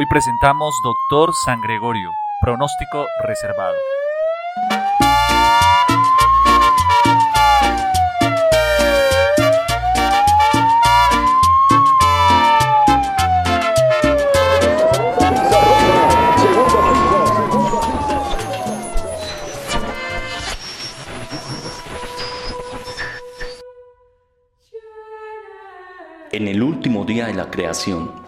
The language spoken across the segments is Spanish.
Hoy presentamos Doctor San Gregorio, pronóstico reservado. En el último día de la creación,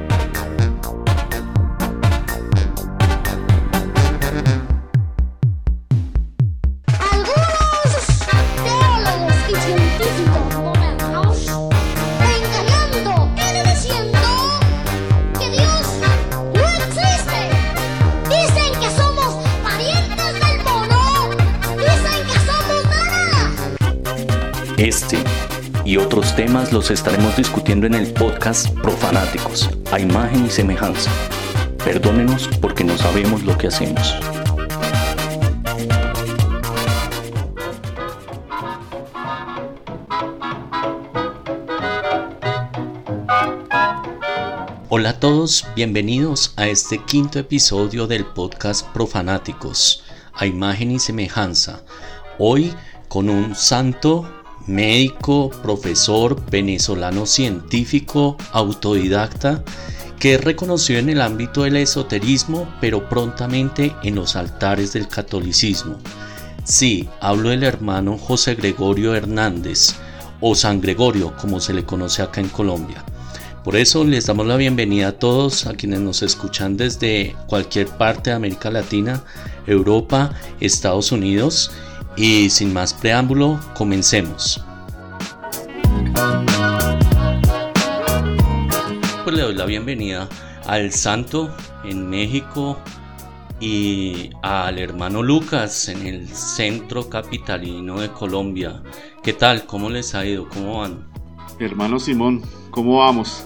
Los estaremos discutiendo en el podcast Profanáticos, a imagen y semejanza. Perdónenos porque no sabemos lo que hacemos. Hola a todos, bienvenidos a este quinto episodio del podcast Profanáticos, a imagen y semejanza. Hoy con un santo médico, profesor, venezolano científico, autodidacta, que es reconocido en el ámbito del esoterismo, pero prontamente en los altares del catolicismo. Sí, hablo del hermano José Gregorio Hernández, o San Gregorio, como se le conoce acá en Colombia. Por eso les damos la bienvenida a todos, a quienes nos escuchan desde cualquier parte de América Latina, Europa, Estados Unidos y sin más preámbulo, comencemos. Pues le doy la bienvenida al Santo en México y al hermano Lucas en el centro capitalino de Colombia. ¿Qué tal? ¿Cómo les ha ido? ¿Cómo van? Hermano Simón, ¿cómo vamos?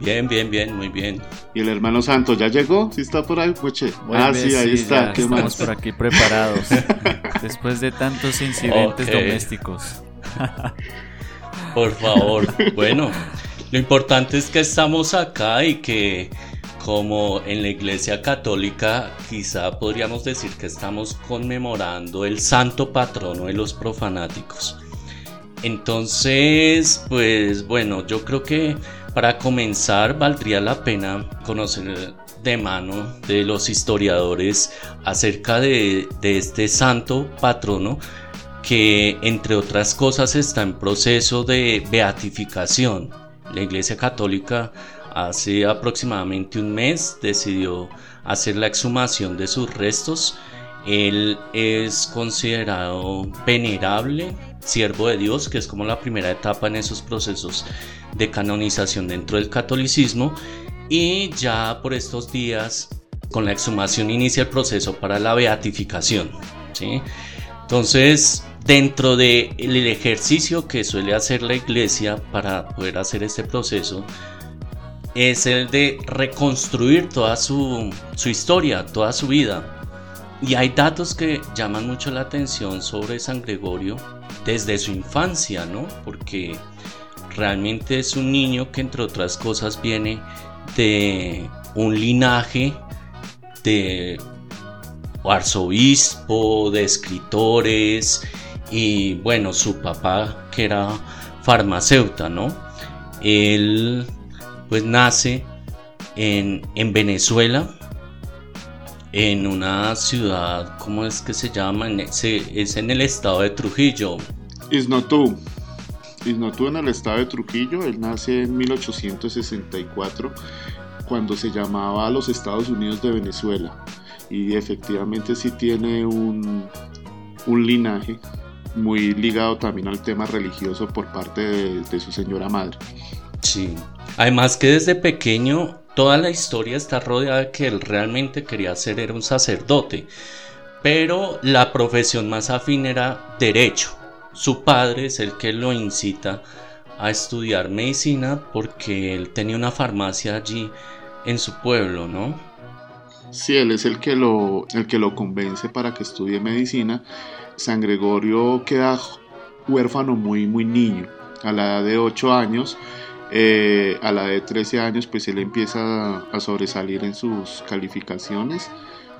Bien, bien, bien, muy bien. ¿Y el hermano Santo ya llegó? ¿Sí está por ahí, Puche? ah, sí, ahí está. ¿Qué estamos por aquí preparados. después de tantos incidentes domésticos. por favor. Bueno, lo importante es que estamos acá y que como en la iglesia católica quizá podríamos decir que estamos conmemorando el santo patrono de los profanáticos. Entonces, pues bueno, yo creo que para comenzar, valdría la pena conocer de mano de los historiadores acerca de, este santo patrono que entre otras cosas está en proceso de beatificación. La Iglesia Católica hace aproximadamente un mes decidió hacer la exhumación de sus restos. Él es considerado venerable, siervo de Dios, que es como la primera etapa en esos procesos de canonización dentro del catolicismo y ya por estos días con la exhumación inicia el proceso para la beatificación. ¿sí? Entonces, dentro del ejercicio que suele hacer la iglesia para poder hacer este proceso, es el de reconstruir toda su, su historia, toda su vida. Y hay datos que llaman mucho la atención sobre San Gregorio desde su infancia, ¿no? Porque realmente es un niño que entre otras cosas viene de un linaje de arzobispo, de escritores y bueno, su papá que era farmacéuta, ¿no? Él pues nace en Venezuela, en una ciudad, ¿cómo es que se llama? es en el estado de Trujillo. Isnotú. Isnotú en el estado de Trujillo, él nace en 1864 cuando se llamaba los Estados Unidos de Venezuela y efectivamente sí tiene un, un linaje muy ligado también al tema religioso por parte de, de su señora madre. Sí, además que desde pequeño toda la historia está rodeada de que él realmente quería ser era un sacerdote, pero la profesión más afín era derecho. Su padre es el que lo incita a estudiar medicina porque él tenía una farmacia allí en su pueblo, ¿no? Sí, él es el que lo, el que lo convence para que estudie medicina. San Gregorio queda huérfano muy, muy niño, a la edad de 8 años. Eh, a la de 13 años, pues él empieza a sobresalir en sus calificaciones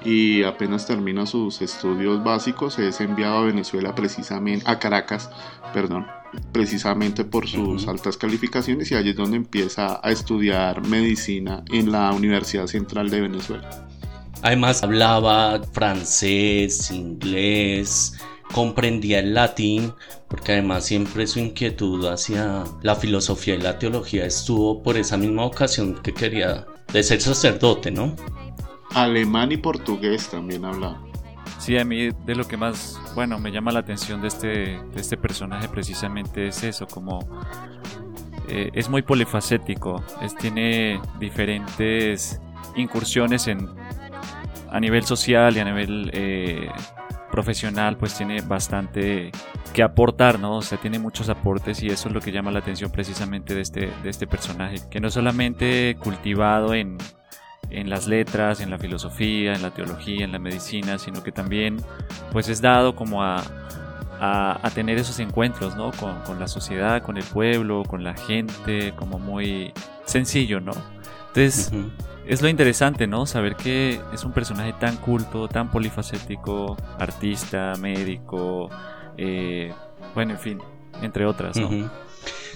y apenas termina sus estudios básicos es enviado a Venezuela precisamente, a Caracas, perdón, precisamente por sus altas calificaciones y allí es donde empieza a estudiar medicina en la Universidad Central de Venezuela. Además hablaba francés, inglés, comprendía el latín, porque además siempre su inquietud hacia la filosofía y la teología estuvo por esa misma ocasión que quería de ser sacerdote, ¿no? Alemán y portugués también hablaba. Sí, a mí de lo que más, bueno, me llama la atención de este, de este personaje precisamente es eso, como eh, es muy polifacético, es, tiene diferentes incursiones en, a nivel social y a nivel eh, profesional, pues tiene bastante que aportar, ¿no? O sea, tiene muchos aportes y eso es lo que llama la atención precisamente de este, de este personaje, que no solamente cultivado en, en las letras, en la filosofía, en la teología, en la medicina, sino que también pues es dado como a, a, tener esos encuentros, ¿no? Con, con, la sociedad, con el pueblo, con la gente, como muy sencillo, ¿no? Entonces, es lo interesante, ¿no? Saber que es un personaje tan culto, tan polifacético, artista, médico, eh, bueno, en fin, entre otras, ¿no?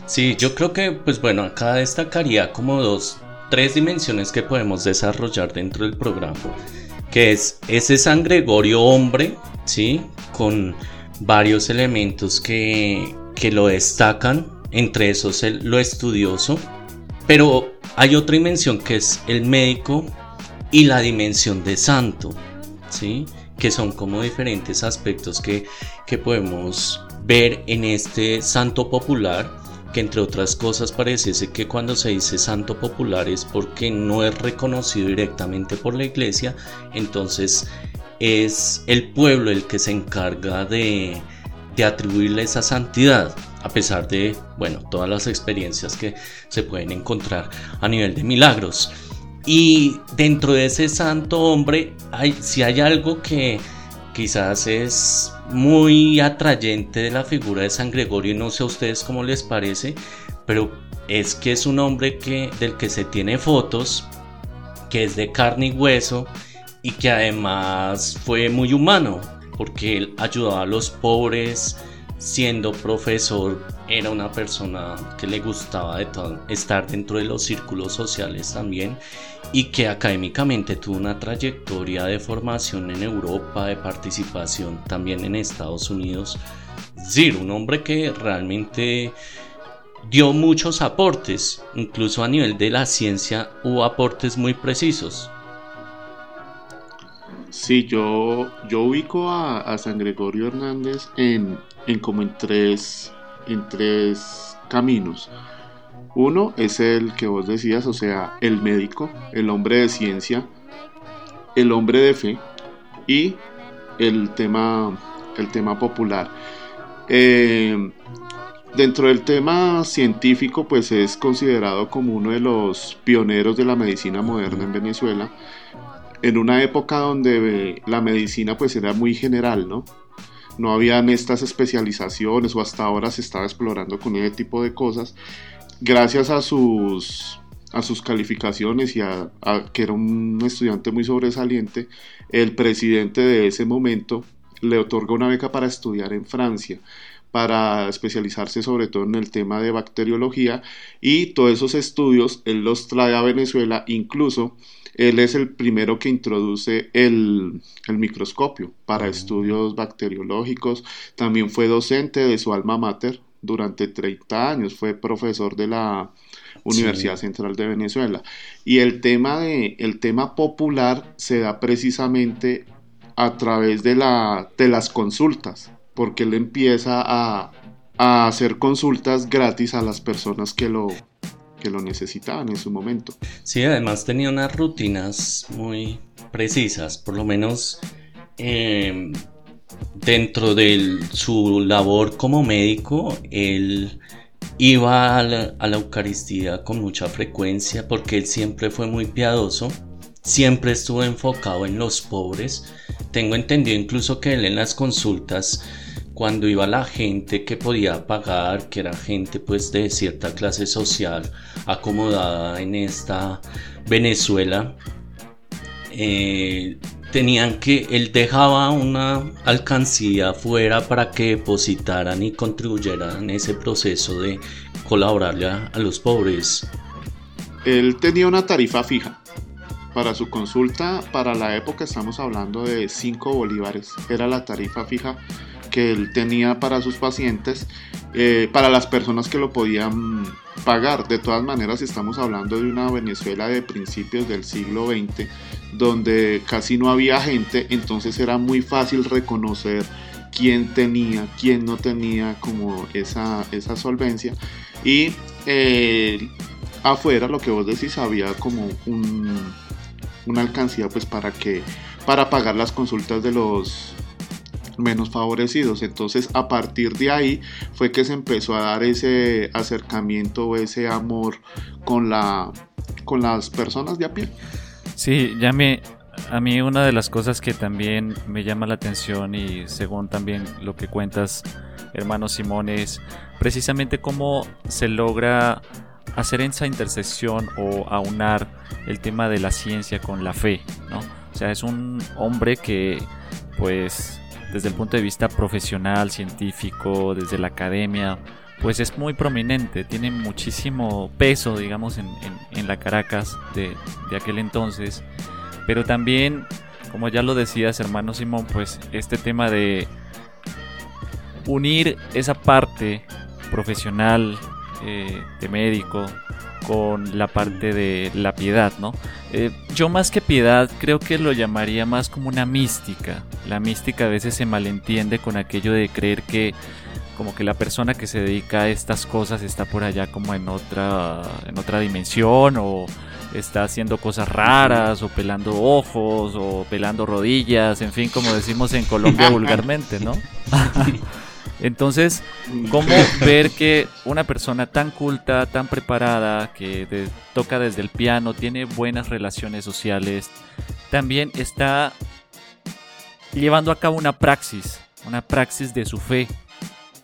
Sí, yo creo que, pues bueno, acá destacaría como dos tres dimensiones que podemos desarrollar dentro del programa, que es ese San Gregorio hombre, ¿sí? Con varios elementos que, que lo destacan, entre esos el, lo estudioso, pero hay otra dimensión que es el médico y la dimensión de santo, ¿sí? Que son como diferentes aspectos que, que podemos ver en este santo popular que entre otras cosas pareciese que cuando se dice santo popular es porque no es reconocido directamente por la iglesia, entonces es el pueblo el que se encarga de, de atribuirle esa santidad, a pesar de, bueno, todas las experiencias que se pueden encontrar a nivel de milagros. Y dentro de ese santo hombre, hay, si hay algo que quizás es muy atrayente de la figura de San Gregorio, no sé a ustedes cómo les parece, pero es que es un hombre que, del que se tiene fotos, que es de carne y hueso y que además fue muy humano, porque él ayudaba a los pobres, siendo profesor, era una persona que le gustaba de estar dentro de los círculos sociales también y que académicamente tuvo una trayectoria de formación en Europa, de participación también en Estados Unidos. Es decir, un hombre que realmente dio muchos aportes, incluso a nivel de la ciencia hubo aportes muy precisos. Sí, yo, yo ubico a, San Gregorio Hernández en, en como en tres, en tres caminos. Uno es el que vos decías, o sea, el médico, el hombre de ciencia, el hombre de fe y el tema, el tema popular. Eh, dentro del tema científico, pues es considerado como uno de los pioneros de la medicina moderna en Venezuela, en una época donde la medicina pues era muy general, ¿no? No habían estas especializaciones o hasta ahora se estaba explorando con ese tipo de cosas gracias a sus, a sus calificaciones y a, que era un estudiante muy sobresaliente, el presidente de ese momento le otorga una beca para estudiar en Francia para especializarse sobre todo en el tema de bacteriología y todos esos estudios él los trae a Venezuela, incluso él es el primero que introduce el, el microscopio para estudios bacteriológicos, también fue docente de su alma mater, durante 30 años, fue profesor de la Universidad Central de Venezuela. Y el tema, de, el tema popular se da precisamente a través de, la, de las consultas, porque él empieza a, a hacer consultas gratis a las personas que lo, que lo necesitaban en su momento. Sí, además tenía unas rutinas muy precisas, por lo menos em, dentro de su labor como médico, él iba a la, Eucaristía con mucha frecuencia porque él siempre fue muy piadoso, siempre estuvo enfocado en los pobres. Tengo entendido incluso que él en las consultas, cuando iba la gente que podía pagar, que era gente pues de cierta clase social acomodada en esta Venezuela, eh, tenían que, él dejaba una alcancía afuera para que depositaran y contribuyeran en ese proceso de colaborarle a, los pobres. Él tenía una tarifa fija. Para su consulta, para la época estamos hablando de 5 bolívares. Era la tarifa fija que él tenía para sus pacientes, eh, para las personas que lo podían pagar. De todas maneras, estamos hablando de una Venezuela de principios del siglo XX, donde casi no había gente, entonces era muy fácil reconocer quién tenía, quién no tenía como esa, esa solvencia. Y eh, afuera, lo que vos decís, había como un, una alcancía pues para que para pagar las consultas de los menos favorecidos. Entonces a partir de ahí fue que se empezó a dar ese acercamiento, ese amor con, la, con las personas de a pie. Sí, ya me, a mí una de las cosas que también me llama la atención y según también lo que cuentas, hermano Simón, es precisamente cómo se logra hacer esa intersección o aunar el tema de la ciencia con la fe, ¿no? O sea, es un hombre que, pues, desde el punto de vista profesional, científico, desde la academia, pues es muy prominente, tiene muchísimo peso, digamos, en, la Caracas de, aquel entonces. Pero también, como ya lo decías, hermano Simón, pues este tema de unir esa parte profesional eh, de médico con la parte de la piedad, ¿no? Eh, yo más que piedad creo que lo llamaría más como una mística. La mística a veces se malentiende con aquello de creer que como que la persona que se dedica a estas cosas está por allá como en otra en otra dimensión o está haciendo cosas raras o pelando ojos o pelando rodillas, en fin, como decimos en Colombia vulgarmente, ¿no? Entonces, ¿cómo ver que una persona tan culta, tan preparada, que toca desde el piano, tiene buenas relaciones sociales, también está llevando a cabo una praxis, una praxis de su fe,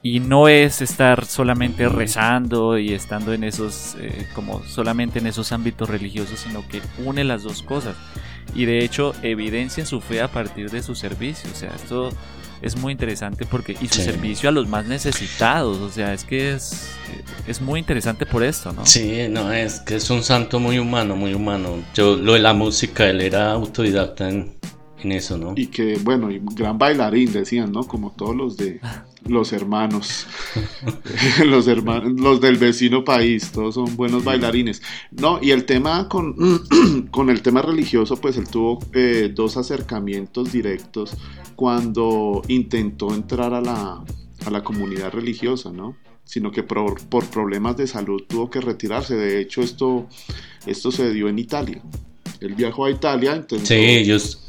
y no es estar solamente rezando y estando en esos eh, como solamente en esos ámbitos religiosos sino que une las dos cosas. Y de hecho evidencia su fe a partir de su servicio. O sea esto es muy interesante porque y su servicio a los más necesitados o sea es que es es muy interesante por esto no sí no es que es un santo muy humano muy humano. Yo lo de la música él era autodidacta en, en eso no y que bueno y gran bailarín decían no como todos los de los hermanos, los hermanos, los del vecino país, todos son buenos bailarines. No, y el tema con, con el tema religioso, pues él tuvo eh, dos acercamientos directos cuando intentó entrar a la, a la comunidad religiosa, ¿no? Sino que por, por, problemas de salud tuvo que retirarse. De hecho, esto, esto se dio en Italia. Él viajó a Italia, intentó... Sí, ellos...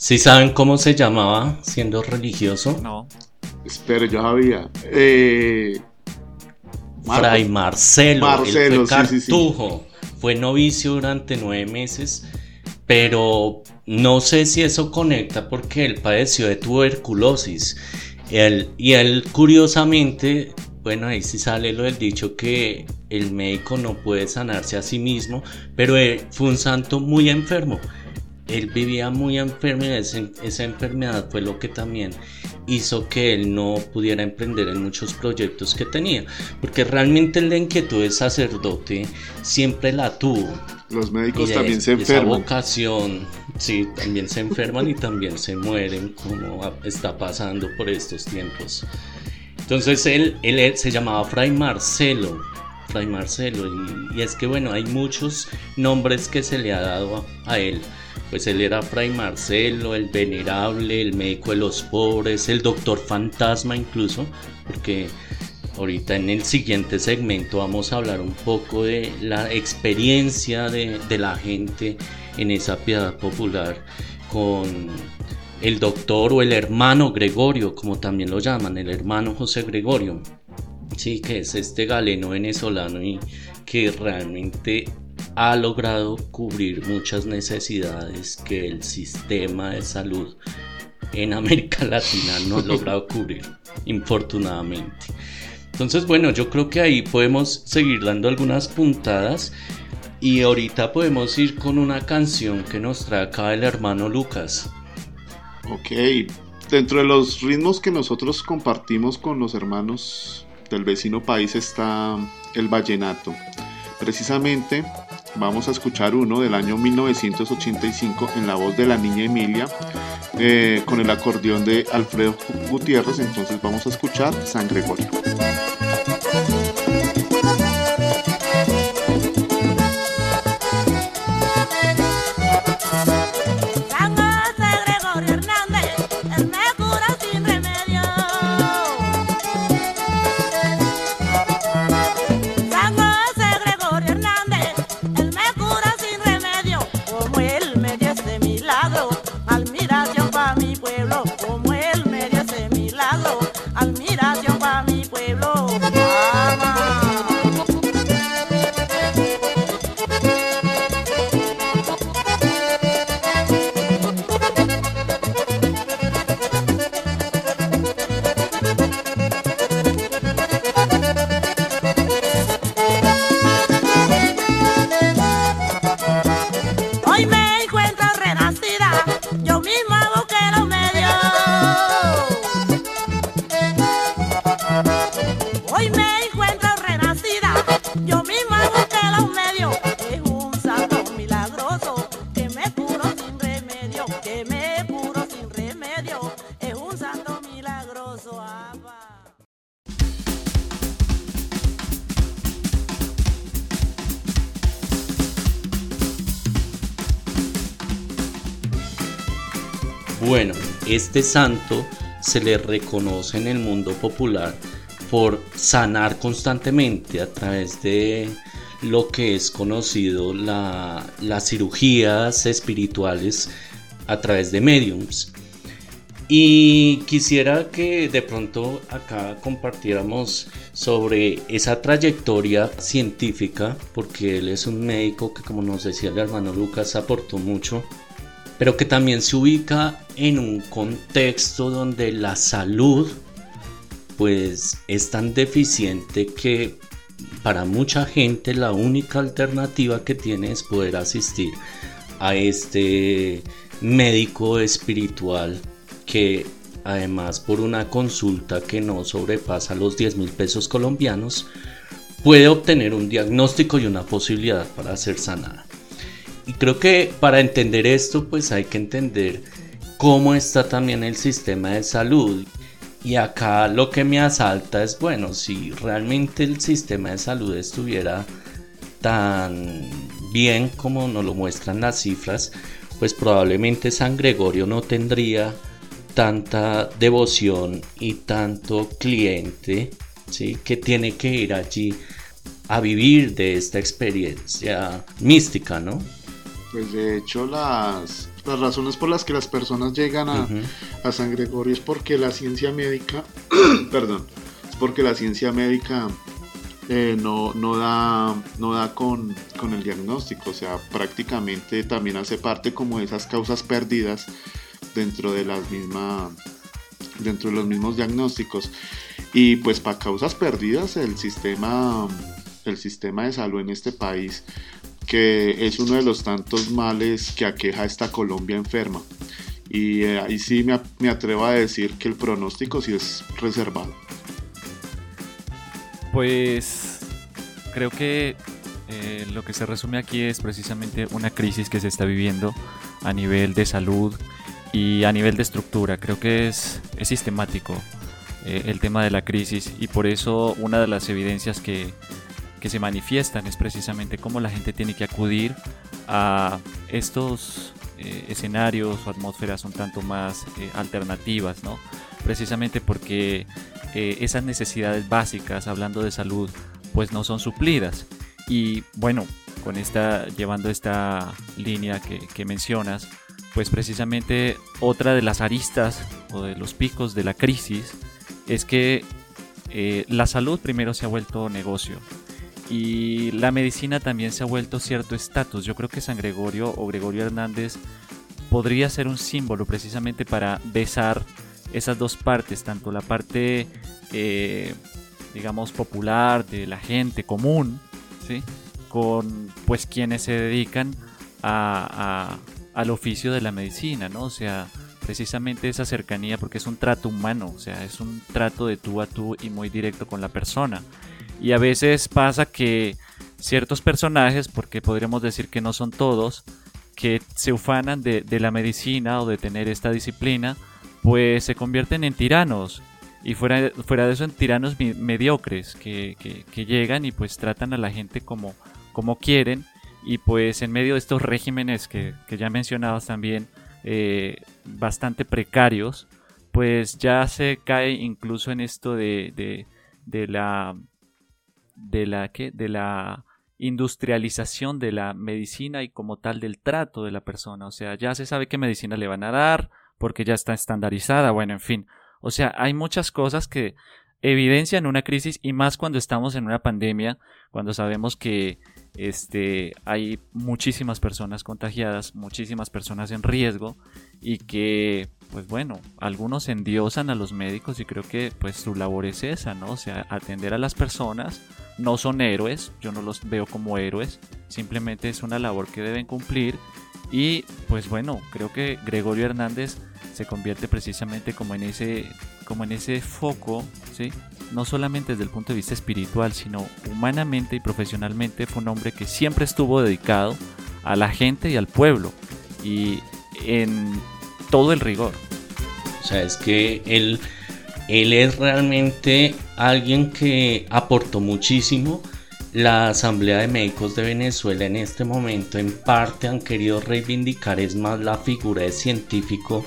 ¿Sí saben cómo se llamaba siendo religioso? No. Espera, yo sabía. Eh, Fray Marcelo, Marcelo fue cartujo. Fue novicio durante nueve meses, pero no sé si eso conecta porque él padeció de tuberculosis. Él, y él, curiosamente, bueno, ahí sí sale lo del dicho que el médico no puede sanarse a sí mismo, pero él fue un santo muy enfermo. Él vivía muy enfermo y esa enfermedad fue lo que también hizo que él no pudiera emprender en muchos proyectos que tenía, porque realmente la inquietud de sacerdote siempre la tuvo. Los médicos también se enferman. Esa vocación, sí, también se enferman y también se mueren, como está pasando por estos tiempos. Entonces él, él se llamaba Fray Marcelo, Fray Marcelo, y, es que bueno, hay muchos nombres que se le ha dado a él pues él era Fray Marcelo, el venerable, el médico de los pobres, el doctor fantasma incluso, porque Ahorita en el siguiente segmento vamos a hablar un poco de la experiencia de, la gente en esa piedad popular con el doctor o el hermano Gregorio, como también lo llaman, el hermano José Gregorio, sí, que es este galeno venezolano y que realmente ha logrado cubrir muchas necesidades que el sistema de salud en América Latina no ha logrado cubrir, infortunadamente. Entonces, bueno, yo creo que ahí podemos seguir dando algunas puntadas y ahorita podemos ir con una canción que nos trae acá el hermano Lucas. Ok, dentro de los ritmos que nosotros compartimos con los hermanos del vecino país está el vallenato. Precisamente vamos a escuchar uno del año 1985 en la voz de la niña Emilia eh, con el acordeón de Alfredo Gutiérrez. Entonces vamos a escuchar San Gregorio. Bueno, este santo se le reconoce en el mundo popular por sanar constantemente a través de lo que es conocido las cirugías espirituales a través de mediums. Y quisiera que de pronto acá compartiéramos sobre esa trayectoria científica, porque él es un médico que como nos decía el hermano Lucas aportó mucho pero que también se ubica en un contexto donde la salud pues es tan deficiente que para mucha gente la única alternativa que tiene es poder asistir a este médico espiritual que además por una consulta que no sobrepasa los 10 mil pesos colombianos puede obtener un diagnóstico y una posibilidad para ser sanada. Y creo que para entender esto, pues hay que entender cómo está también el sistema de salud. Y acá lo que me asalta es, bueno, si realmente el sistema de salud estuviera tan bien como nos lo muestran las cifras, pues probablemente San Gregorio no tendría tanta devoción y tanto cliente ¿sí? que tiene que ir allí a vivir de esta experiencia mística, ¿no? Pues de hecho las, las razones por las que las personas llegan a, a San Gregorio es porque la ciencia médica, perdón, es porque la ciencia médica eh, no, no, da, no da con, con, el diagnóstico, o sea, prácticamente también hace parte como de esas causas perdidas dentro de las mismas dentro de los mismos diagnósticos. Y pues para causas perdidas el sistema el sistema de salud en este país que es uno de los tantos males que aqueja a esta Colombia enferma. Y eh, ahí sí me, atrevo a decir que el pronóstico sí es reservado. Pues creo que eh, lo que se resume aquí es precisamente una crisis que se está viviendo a nivel de salud y a nivel de estructura. Creo que es, es sistemático eh, el tema de la crisis y por eso una de las evidencias que, que se manifiestan es precisamente cómo la gente tiene que acudir a estos eh, escenarios o atmósferas un tanto más eh, alternativas, ¿no? precisamente porque eh, esas necesidades básicas, hablando de salud, pues no son suplidas. Y bueno, con esta, llevando esta línea que, mencionas, pues precisamente otra de las aristas o de los picos de la crisis es que eh, la salud primero se ha vuelto negocio y la medicina también se ha vuelto cierto estatus. Yo creo que San Gregorio o Gregorio Hernández podría ser un símbolo precisamente para besar esas dos partes, tanto la parte, eh, digamos, popular de la gente común, ¿sí? con pues quienes se dedican a, al oficio de la medicina, ¿no? O sea, precisamente esa cercanía, porque es un trato humano, o sea, es un trato de tú a tú y muy directo con la persona. Y a veces pasa que ciertos personajes, porque podríamos decir que no son todos, que se ufanan de, la medicina o de tener esta disciplina, pues se convierten en tiranos. Y fuera, fuera de eso, en tiranos mediocres que, llegan y pues tratan a la gente como, como quieren. Y pues en medio de estos regímenes que, ya mencionabas también, eh, bastante precarios, pues ya se cae incluso en esto de, de, la de la que de la industrialización de la medicina y como tal del trato de la persona. O sea, ya se sabe qué medicina le van a dar porque ya está estandarizada. Bueno, en fin. O sea, hay muchas cosas que evidencian una crisis y más cuando estamos en una pandemia, cuando sabemos que este, hay muchísimas personas contagiadas, muchísimas personas en riesgo y que, pues bueno, algunos endiosan a los médicos y creo que pues su labor es esa, ¿no? O sea, atender a las personas, no son héroes, yo no los veo como héroes, simplemente es una labor que deben cumplir y pues bueno, creo que Gregorio Hernández se convierte precisamente como en ese, como en ese foco, ¿sí? no solamente desde el punto de vista espiritual, sino humanamente y profesionalmente fue un hombre que siempre estuvo dedicado a la gente y al pueblo y en todo el rigor. O sea, es que él, él es realmente alguien que aportó muchísimo. La Asamblea de Médicos de Venezuela en este momento en parte han querido reivindicar es más la figura de científico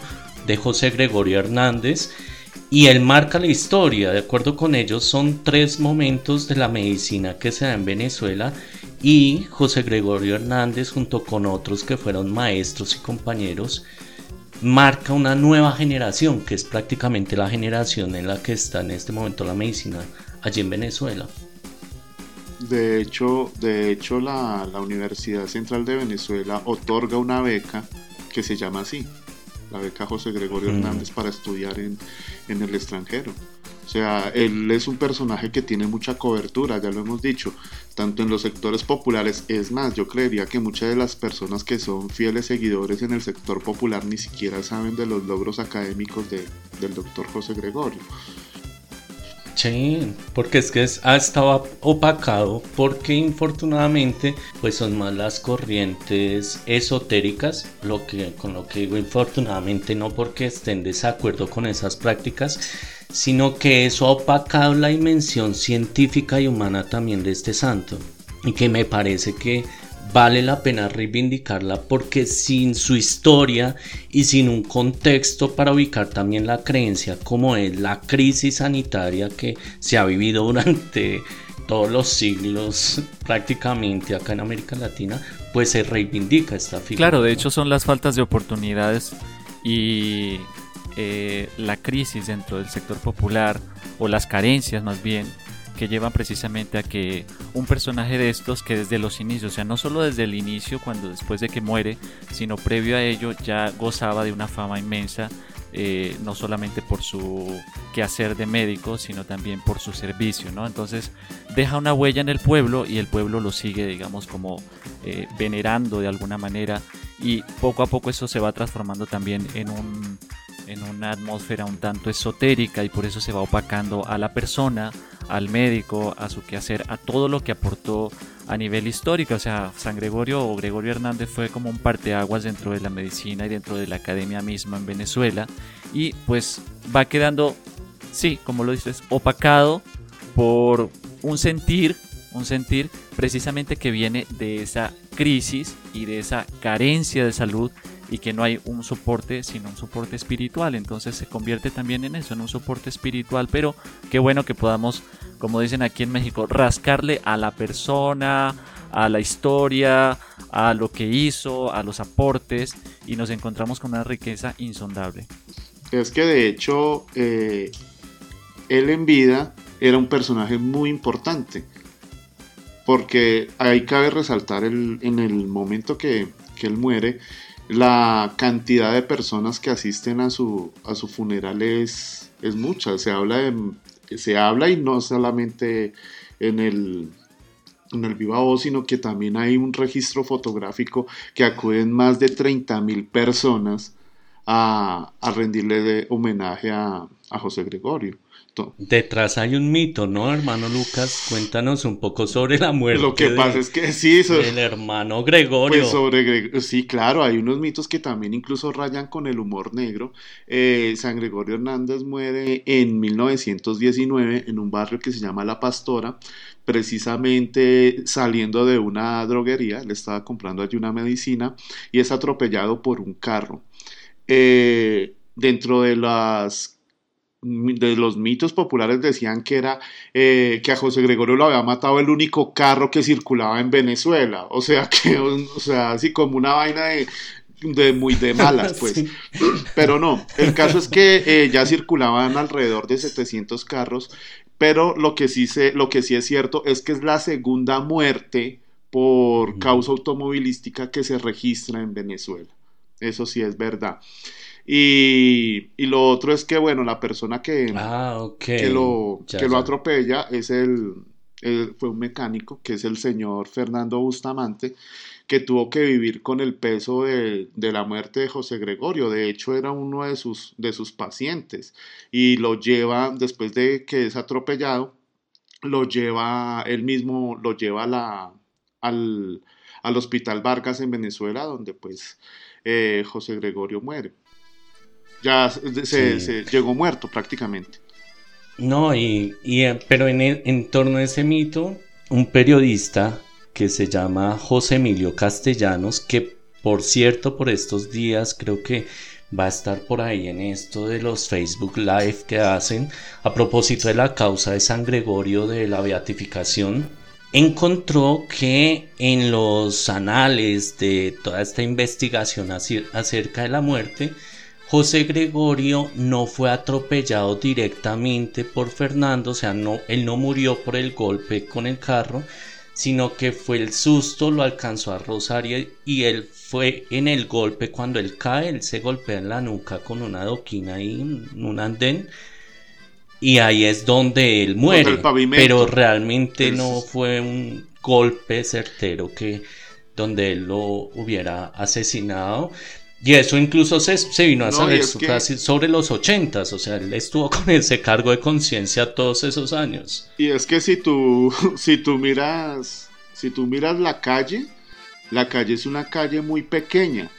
de José Gregorio Hernández y él marca la historia. De acuerdo con ellos, son tres momentos de la medicina que se da en Venezuela y José Gregorio Hernández, junto con otros que fueron maestros y compañeros, marca una nueva generación, que es prácticamente la generación en la que está en este momento la medicina allí en Venezuela. De hecho, de hecho la, la Universidad Central de Venezuela otorga una beca que se llama así, la beca José Gregorio mm. Hernández para estudiar en, en el extranjero. O sea, él es un personaje que tiene mucha cobertura, ya lo hemos dicho, tanto en los sectores populares. Es más, yo creería que muchas de las personas que son fieles seguidores en el sector popular ni siquiera saben de los logros académicos de, del doctor José Gregorio. Sí, porque es que ha estado opacado porque infortunadamente pues son más las corrientes esotéricas, lo que con lo que digo infortunadamente no porque estén en desacuerdo con esas prácticas, sino que eso ha opacado la dimensión científica y humana también de este santo y que me parece que vale la pena reivindicarla porque sin su historia y sin un contexto para ubicar también la creencia como es la crisis sanitaria que se ha vivido durante todos los siglos prácticamente acá en América Latina, pues se reivindica esta figura. Claro, de hecho son las faltas de oportunidades y eh, la crisis dentro del sector popular o las carencias más bien que llevan precisamente a que un personaje de estos que desde los inicios, o sea, no solo desde el inicio, cuando después de que muere, sino previo a ello ya gozaba de una fama inmensa, eh, no solamente por su quehacer de médico, sino también por su servicio, ¿no? Entonces deja una huella en el pueblo y el pueblo lo sigue, digamos, como eh, venerando de alguna manera y poco a poco eso se va transformando también en un en una atmósfera un tanto esotérica y por eso se va opacando a la persona, al médico, a su quehacer, a todo lo que aportó a nivel histórico. O sea, San Gregorio o Gregorio Hernández fue como un parteaguas dentro de la medicina y dentro de la academia misma en Venezuela y pues va quedando, sí, como lo dices, opacado por un sentir, un sentir precisamente que viene de esa crisis y de esa carencia de salud y que no hay un soporte sino un soporte espiritual. Entonces se convierte también en eso, en un soporte espiritual. Pero qué bueno que podamos, como dicen aquí en México, rascarle a la persona, a la historia, a lo que hizo, a los aportes y nos encontramos con una riqueza insondable. Es que de hecho eh, él en vida era un personaje muy importante porque ahí cabe resaltar el, en el momento que, que, él muere la cantidad de personas que asisten a su, a su funeral es, es mucha, se habla, de, se habla y no solamente en el, en el Viva Voz, sino que también hay un registro fotográfico que acuden más de 30 mil personas a, a rendirle de homenaje a, a José Gregorio. Detrás hay un mito, ¿no, hermano Lucas? Cuéntanos un poco sobre la muerte. Lo que pasa es que sí, el hermano Gregorio. Pues sobre sí, claro, hay unos mitos que también incluso rayan con el humor negro. Eh, San Gregorio Hernández muere en 1919 en un barrio que se llama La Pastora, precisamente saliendo de una droguería, le estaba comprando allí una medicina y es atropellado por un carro. Eh, dentro de las de los mitos populares decían que era eh, que a José Gregorio lo había matado el único carro que circulaba en Venezuela. O sea que, o sea, así como una vaina de, muy de malas, pues. Pero no, el caso es que eh, ya circulaban alrededor de 700 carros, pero lo que sí se, lo que sí es cierto es que es la segunda muerte por causa automovilística que se registra en Venezuela. Eso sí es verdad. Y, lo otro es que, bueno, la persona que, ah, que, lo, que lo atropella es el, fue un mecánico, que es el señor Fernando Bustamante, que tuvo que vivir con el peso de, la muerte de José Gregorio. De hecho, era uno de sus, de sus pacientes. Y lo lleva, después de que es atropellado, lo lleva, él mismo lo lleva la, al, al Hospital Vargas en Venezuela, donde pues eh, José Gregorio muere ya se, llegó muerto prácticamente. No, y, eh, pero en, en torno a ese mito, un periodista que se llama José Emilio Castellanos, que por cierto por estos días creo que va a estar por ahí en esto de los Facebook Live que hacen a propósito de la causa de San Gregorio de la beatificación, encontró que en los anales de toda esta investigación acerca de la muerte, José Gregorio no fue atropellado directamente por Fernando, o sea, no, él no murió por el golpe con el carro, sino que fue el susto, lo alcanzó a Rosario y él fue en el golpe, cuando él cae, él se golpea en la nuca con una doquina y un andén, y ahí es donde él muere, pero realmente no fue un golpe certero que donde él lo hubiera asesinado. Y eso incluso se, vino a saber sobre los ochentas, o sea, él estuvo con ese cargo de conciencia todos esos años. Y es que si tú, si tú miras, si tú miras la calle, la calle es una calle muy pequeña.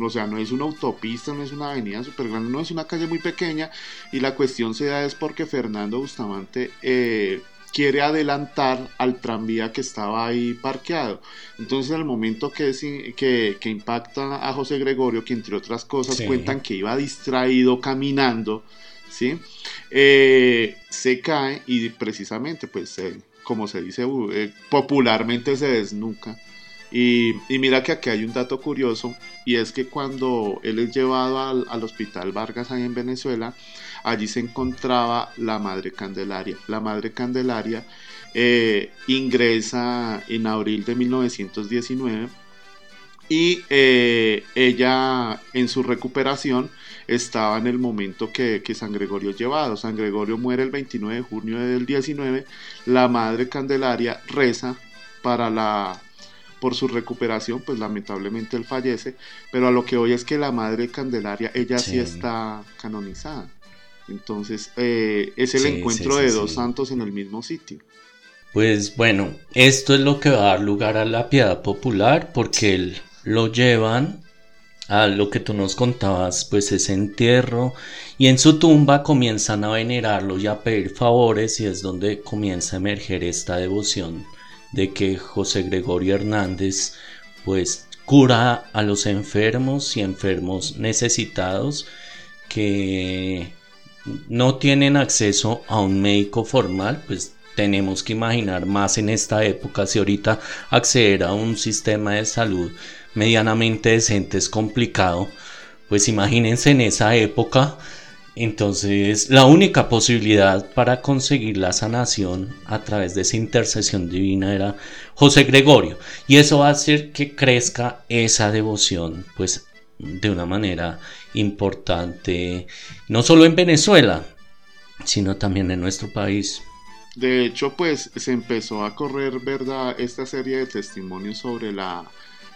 O sea, no es una autopista, no es una avenida súper grande, no es una calle muy pequeña. Y la cuestión se da es porque Fernando Bustamante eh, quiere adelantar al tranvía que estaba ahí parqueado. Entonces, al momento que, que, que, impacta a José Gregorio, que entre otras cosas cuentan que iba distraído caminando, ¿sí? Eh, se cae y precisamente, pues, eh, como se dice eh, popularmente, se desnuca. Y, mira que aquí hay un dato curioso, y es que cuando él es llevado al, al hospital Vargas ahí en Venezuela, allí se encontraba la Madre Candelaria. La Madre Candelaria eh, ingresa en abril de 1919 y eh, ella en su recuperación estaba en el momento que, San Gregorio llevado. San Gregorio muere el 29 de junio del 19. La Madre Candelaria reza para la por su recuperación, pues lamentablemente él fallece, pero a lo que hoy es que la Madre Candelaria, ella sí está canonizada. Entonces eh, es el encuentro de dos santos en el mismo sitio. Pues bueno, esto es lo que va a dar lugar a la piedad popular porque él lo llevan a lo que tú nos contabas, pues ese entierro y en su tumba comienzan a venerarlo y a pedir favores y es donde comienza a emerger esta devoción de que José Gregorio Hernández pues cura a los enfermos y enfermos necesitados que no tienen acceso a un médico formal, pues tenemos que imaginar más en esta época si ahorita acceder a un sistema de salud medianamente decente es complicado, pues imagínense en esa época entonces, la única posibilidad para conseguir la sanación a través de esa intercesión divina era José Gregorio. Y eso va a hacer que crezca esa devoción, pues, de una manera importante, no solo en Venezuela, sino también en nuestro país. De hecho, pues se empezó a correr, ¿verdad?, esta serie de testimonios sobre la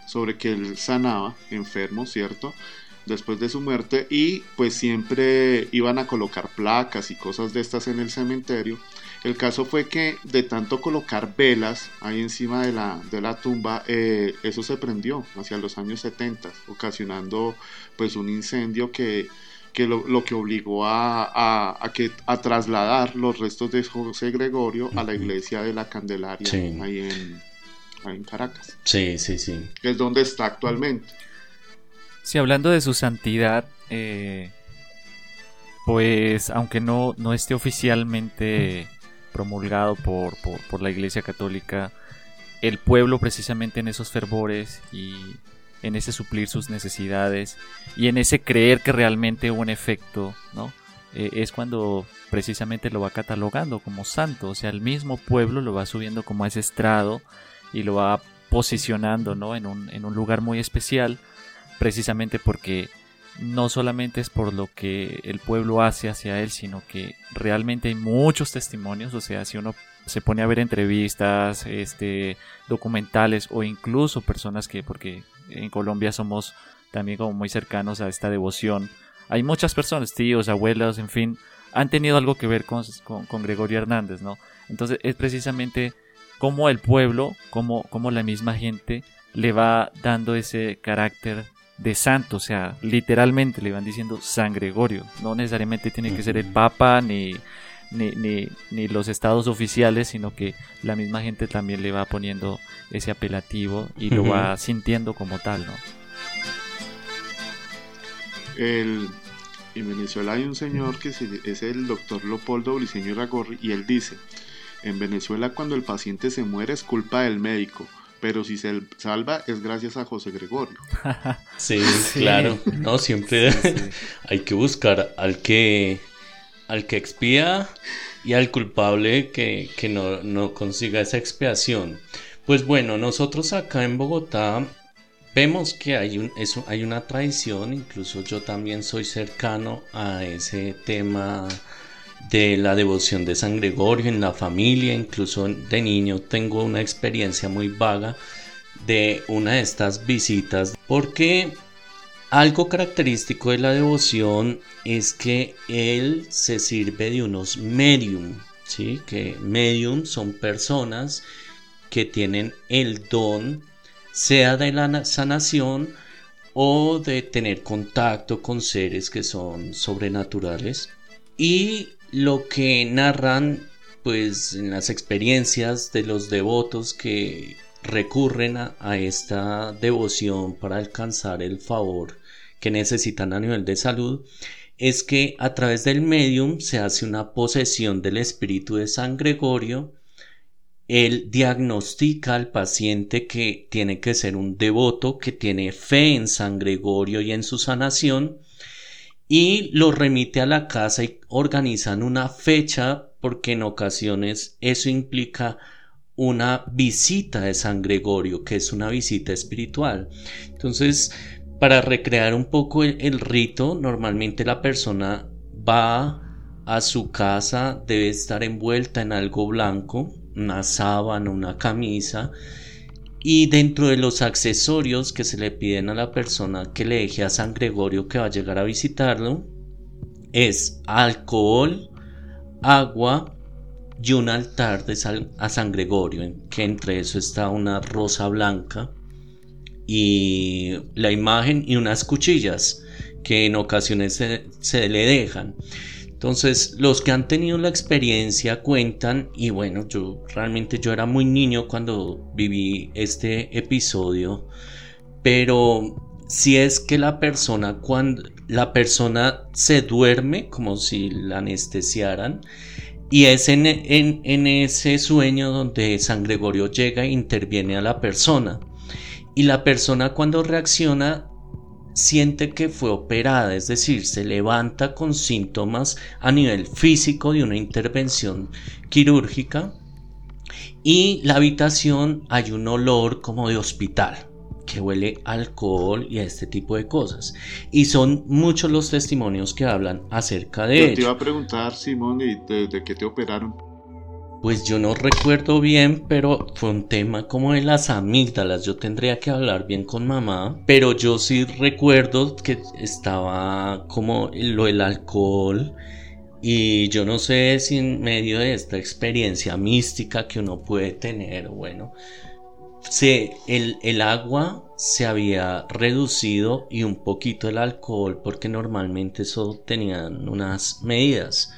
sobre que él sanaba enfermos, ¿cierto? Después de su muerte y pues siempre iban a colocar placas y cosas de estas en el cementerio. El caso fue que de tanto colocar velas ahí encima de la, de la tumba, eh, eso se prendió hacia los años 70, ocasionando pues un incendio que, que lo, que obligó a, a, que, a trasladar los restos de José Gregorio a la iglesia de la Candelaria ahí, en, ahí en Caracas. Sí, sí, sí. Que es donde está actualmente. Sí, hablando de su santidad, eh, pues aunque no, no esté oficialmente promulgado por, por, la Iglesia Católica, el pueblo precisamente en esos fervores y en ese suplir sus necesidades y en ese creer que realmente hubo un efecto, ¿no? Eh, es cuando precisamente lo va catalogando como santo, o sea, el mismo pueblo lo va subiendo como a ese estrado y lo va posicionando, ¿no? En un, en un lugar muy especial precisamente porque no solamente es por lo que el pueblo hace hacia él, sino que realmente hay muchos testimonios, o sea, si uno se pone a ver entrevistas, este, documentales o incluso personas que, porque en Colombia somos también como muy cercanos a esta devoción, hay muchas personas, tíos, abuelos, en fin, han tenido algo que ver con, con, Gregorio Hernández, ¿no? Entonces es precisamente como el pueblo, como, como la misma gente le va dando ese carácter de santo, o sea, literalmente le van diciendo San Gregorio, no necesariamente tiene que ser el Papa ni, ni, ni, los estados oficiales, sino que la misma gente también le va poniendo ese apelativo y lo va sintiendo como tal, ¿no? El, en Venezuela hay un señor que es el doctor Leopoldo Briceño Ragorri y él dice, en Venezuela cuando el paciente se muere es culpa del médico, pero si se salva es gracias a José Gregorio. sí, claro, no, siempre hay que buscar al que al que expía y al culpable que, no, consiga esa expiación. Pues bueno, nosotros acá en Bogotá vemos que hay, un, eso, hay una tradición, incluso yo también soy cercano a ese tema de la devoción de San Gregorio en la familia, incluso de niño tengo una experiencia muy vaga de una de estas visitas, porque algo característico de la devoción es que él se sirve de unos medium, ¿sí? Que medium son personas que tienen el don, sea de la sanación o de tener contacto con seres que son sobrenaturales. Y lo que narran pues en las experiencias de los devotos que recurren a, esta devoción para alcanzar el favor que necesitan a nivel de salud es que a través del medium se hace una posesión del espíritu de San Gregorio. Él diagnostica al paciente que tiene que ser un devoto, que tiene fe en San Gregorio y en su sanación, y lo remite a la casa y organizan una fecha porque en ocasiones eso implica una visita de San Gregorio, que es una visita espiritual. Entonces, para recrear un poco el, rito, normalmente la persona va a su casa, debe estar envuelta en algo blanco, una sábana, una camisa, y dentro de los accesorios que se le piden a la persona que le deje a San Gregorio que va a llegar a visitarlo es alcohol, agua y un altar de a San Gregorio, que entre eso está una rosa blanca y la imagen y unas cuchillas que en ocasiones se le dejan. Entonces, los que han tenido la experiencia cuentan, y bueno, yo realmente yo era muy niño cuando viví este episodio, pero si es que la persona cuando la persona se duerme como si la anestesiaran y es en, en, ese sueño donde San Gregorio llega e interviene a la persona. Y la persona cuando reacciona siente que fue operada, es decir, se levanta con síntomas a nivel físico de una intervención quirúrgica y la habitación hay un olor como de hospital que huele a alcohol y a este tipo de cosas. Y son muchos los testimonios que hablan acerca de Yo Te iba a preguntar, Simón, ¿y de, qué te operaron? Pues yo no recuerdo bien, pero fue un tema como de las amígdalas. Yo tendría que hablar bien con mamá, pero yo sí recuerdo que estaba como lo del alcohol. Y yo no sé si en medio de esta experiencia mística que uno puede tener, bueno, se, el, el, agua se había reducido y un poquito el alcohol porque normalmente eso tenían unas medidas.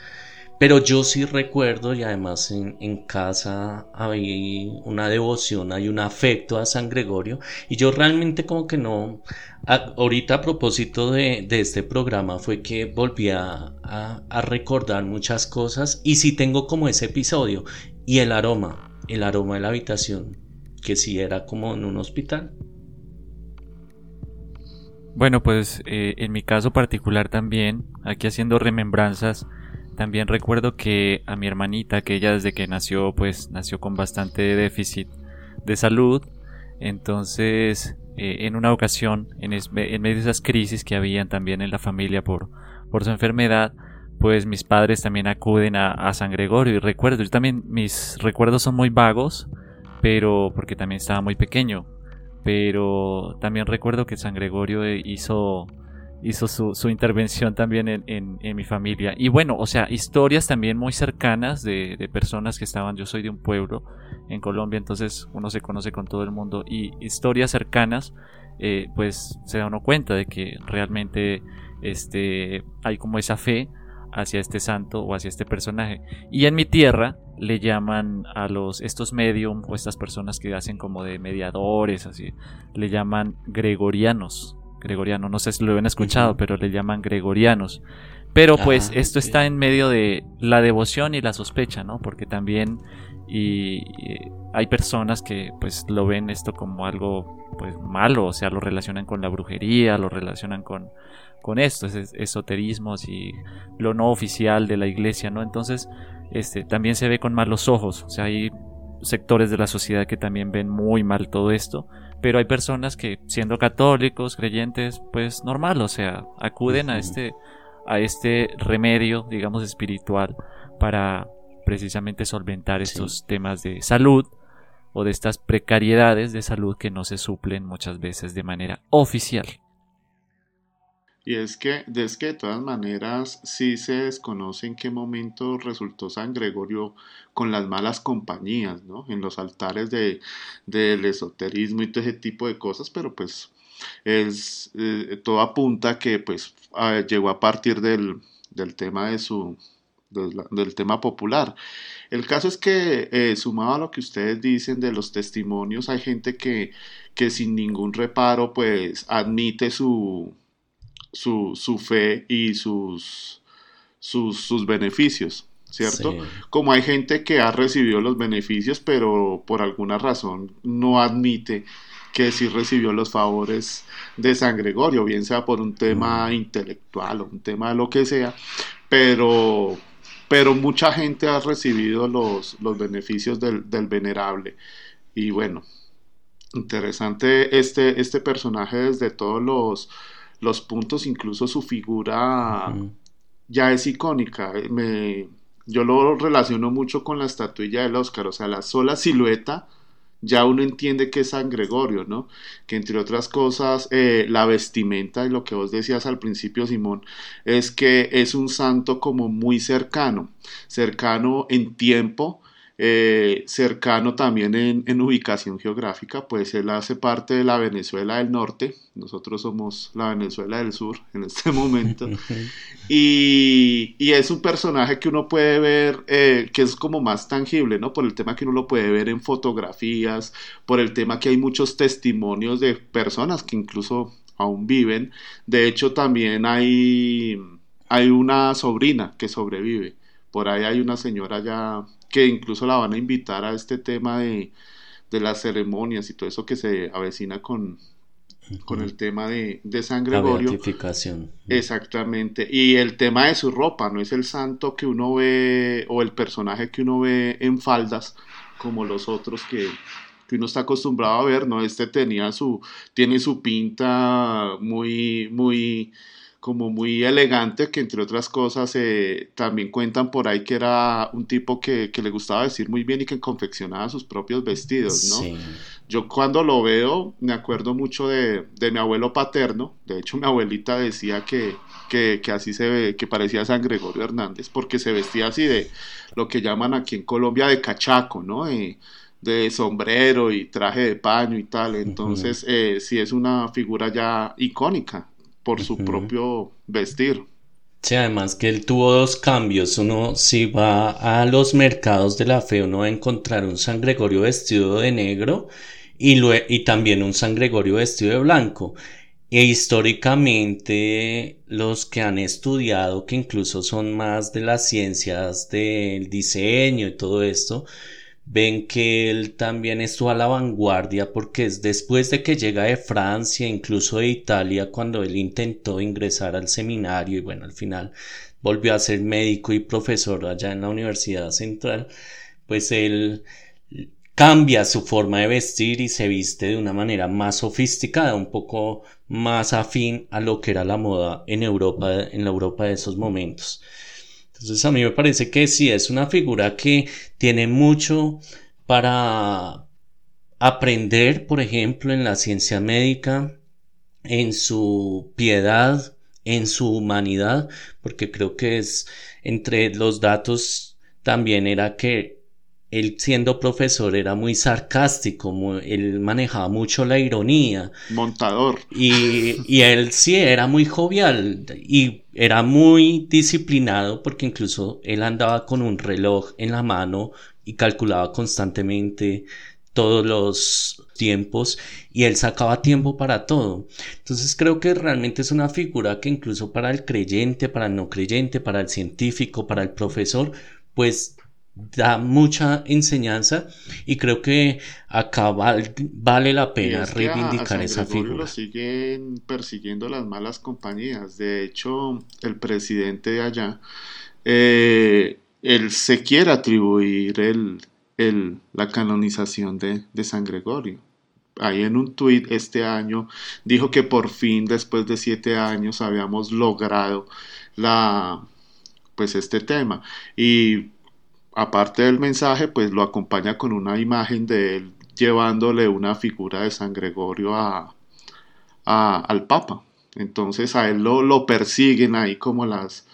Pero yo sí recuerdo y además en, casa había una devoción, hay un afecto a San Gregorio y yo realmente como que no, ahorita a propósito de, este programa fue que volví a, a recordar muchas cosas y sí tengo como ese episodio y el aroma, el aroma de la habitación que si era como en un hospital. Bueno, pues eh, en mi caso particular también, aquí haciendo remembranzas, también recuerdo que a mi hermanita, que ella desde que nació, pues nació con bastante déficit de salud, entonces eh, en una ocasión, en, en, medio de esas crisis que habían también en la familia por, por su enfermedad, pues mis padres también acuden a, a San Gregorio y recuerdo, yo también mis recuerdos son muy vagos, pero porque también estaba muy pequeño. Pero también recuerdo que San Gregorio hizo, hizo su, intervención también en, mi familia. Y bueno, o sea, historias también muy cercanas de, personas que estaban, yo soy de un pueblo en Colombia, entonces uno se conoce con todo el mundo y historias cercanas, eh, pues se da uno cuenta de que realmente este, hay como esa fe hacia este santo o hacia este personaje. Y en mi tierra le llaman a los estos medium o estas personas que hacen como de mediadores, así, le llaman gregorianos. Gregoriano, no sé si lo habían escuchado, pero le llaman gregorianos. Pero pues ah, esto está en medio de la devoción y la sospecha, ¿no? Porque también y, hay personas que pues lo ven esto como algo pues malo, o sea, lo relacionan con la brujería, lo relacionan con con esto, es esoterismos y lo no oficial de la iglesia, ¿no? Entonces, este, también se ve con malos ojos, o sea, hay sectores de la sociedad que también ven muy mal todo esto, pero hay personas que siendo católicos, creyentes, pues normal, o sea, acuden a este a este remedio, digamos espiritual para precisamente solventar estos temas de salud o de estas precariedades de salud que no se suplen muchas veces de manera oficial. Y es que, es que de todas maneras sí se desconoce en qué momento resultó San Gregorio con las malas compañías, ¿no? En los altares de, del esoterismo y todo ese tipo de cosas, pero pues es, eh, todo apunta que pues llegó a partir del, del tema de su, del, tema popular. El caso es que, eh, sumado a lo que ustedes dicen de los testimonios, hay gente que, que sin ningún reparo, pues admite su, su, fe y sus, sus, beneficios, ¿cierto? Como hay gente que ha recibido los beneficios, pero por alguna razón no admite que sí recibió los favores de San Gregorio, bien sea por un tema mm. intelectual o un tema de lo que sea, pero, pero mucha gente ha recibido los, los beneficios del, del venerable. Y bueno, interesante este, este personaje desde todos los los puntos, incluso su figura ya es icónica. Me, yo lo relaciono mucho con la estatuilla del Oscar, o sea, la sola silueta ya uno entiende que es San Gregorio, ¿no? Que entre otras cosas, eh, la vestimenta y lo que vos decías al principio, Simón, es que es un santo como muy cercano, cercano en tiempo, eh, cercano también en, ubicación geográfica, pues él hace parte de la Venezuela del Norte, nosotros somos la Venezuela del Sur en este momento, y, es un personaje que uno puede ver, eh, que es como más tangible, ¿no? Por el tema que uno lo puede ver en fotografías, por el tema que hay muchos testimonios de personas que incluso aún viven, de hecho también hay, hay una sobrina que sobrevive, por ahí hay una señora ya que incluso la van a invitar a este tema de, las ceremonias y todo eso que se avecina con, con el tema de, de San Gregorio. La Exactamente. Y el tema de su ropa, no es el santo que uno ve o el personaje que uno ve en faldas como los otros que, que uno está acostumbrado a ver, ¿no? Este tenía su, tiene su pinta muy, muy, como muy elegante, que entre otras cosas eh, también cuentan por ahí que era un tipo que, le gustaba vestir muy bien y que confeccionaba sus propios vestidos, ¿no? Yo cuando lo veo me acuerdo mucho de, mi abuelo paterno, de hecho mi abuelita decía que, que, así se ve, que parecía San Gregorio Hernández, porque se vestía así de lo que llaman aquí en Colombia de cachaco, ¿no? de sombrero y traje de paño y tal, entonces eh, sí es una figura ya icónica por su propio vestir. Sí, además que él tuvo dos cambios. Uno, si va a los mercados de la fe, uno va a encontrar un San Gregorio vestido de negro y, y también un San Gregorio vestido de blanco. E históricamente los que han estudiado, que incluso son más de las ciencias del diseño y todo esto, ven que él también estuvo a la vanguardia porque es después de que llega de Francia, incluso de Italia, cuando él intentó ingresar al seminario y bueno, al final volvió a ser médico y profesor allá en la Universidad Central, pues él cambia su forma de vestir y se viste de una manera más sofisticada, un poco más afín a lo que era la moda en Europa, en la Europa de esos momentos. Entonces a mí me parece que sí es una figura que tiene mucho para aprender, por ejemplo, en la ciencia médica, en su piedad, en su humanidad, porque creo que es entre los datos también era que él siendo profesor era muy sarcástico, él manejaba mucho la ironía. Montador. Y, y, él sí era muy jovial y era muy disciplinado porque incluso él andaba con un reloj en la mano y calculaba constantemente todos los tiempos y él sacaba tiempo para todo. Entonces creo que realmente es una figura que incluso para el creyente, para el no creyente, para el científico, para el profesor, pues da mucha enseñanza y creo que acá vale la pena reivindicar esa figura. Lo siguen persiguiendo las malas compañías. De hecho, el presidente de allá, eh, él se quiere atribuir el, el, la canonización de, de San Gregorio ahí en un tuit este año dijo que por fin después de siete años habíamos logrado la pues este tema y aparte del mensaje, pues lo acompaña con una imagen de él llevándole una figura de San Gregorio a, al Papa. Entonces a él lo, lo persiguen ahí como las,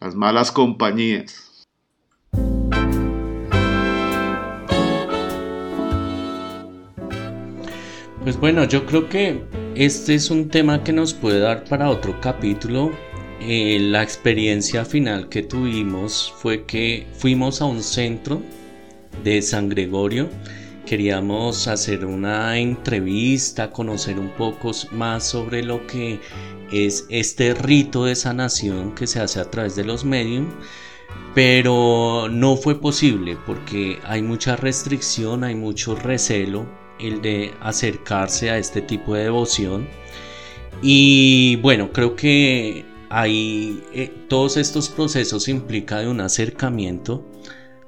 las malas compañías. Pues bueno, yo creo que este es un tema que nos puede dar para otro capítulo eh, la experiencia final que tuvimos fue que fuimos a un centro de San Gregorio. Queríamos hacer una entrevista, conocer un poco más sobre lo que es este rito de sanación que se hace a través de los medios, pero no fue posible porque hay mucha restricción, hay mucho recelo el de acercarse a este tipo de devoción. Y bueno, creo que Ahí eh, todos estos procesos implican un acercamiento,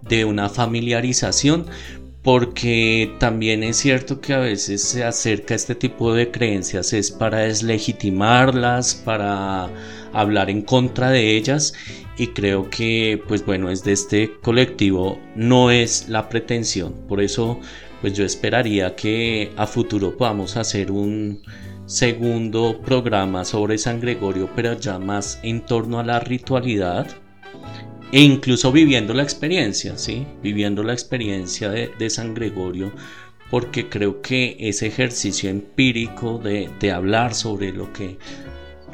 de una familiarización, porque también es cierto que a veces se acerca este tipo de creencias es para deslegitimarlas, para hablar en contra de ellas y creo que pues bueno es de este colectivo no es la pretensión. Por eso pues yo esperaría que a futuro podamos hacer un segundo programa sobre San Gregorio, pero ya más en torno a la ritualidad e incluso viviendo la experiencia, ¿sí? Viviendo la experiencia de, San Gregorio, porque creo que ese ejercicio empírico de, de hablar sobre lo que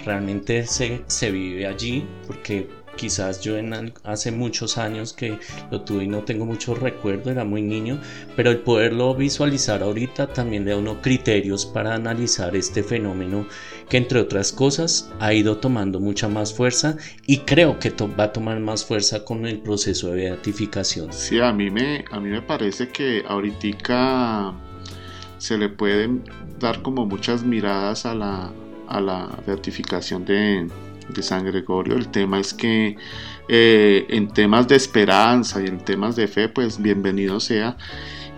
realmente se, se vive allí, porque quizás yo en, hace muchos años que lo tuve y no tengo mucho recuerdo, era muy niño, pero el poderlo visualizar ahorita también le da unos criterios para analizar este fenómeno que entre otras cosas ha ido tomando mucha más fuerza y creo que va a tomar más fuerza con el proceso de beatificación. Sí, a mí me, a mí me parece que ahorita se le pueden dar como muchas miradas a la, a la beatificación de, de San Gregorio. El tema es que eh, en temas de esperanza y en temas de fe, pues bienvenido sea.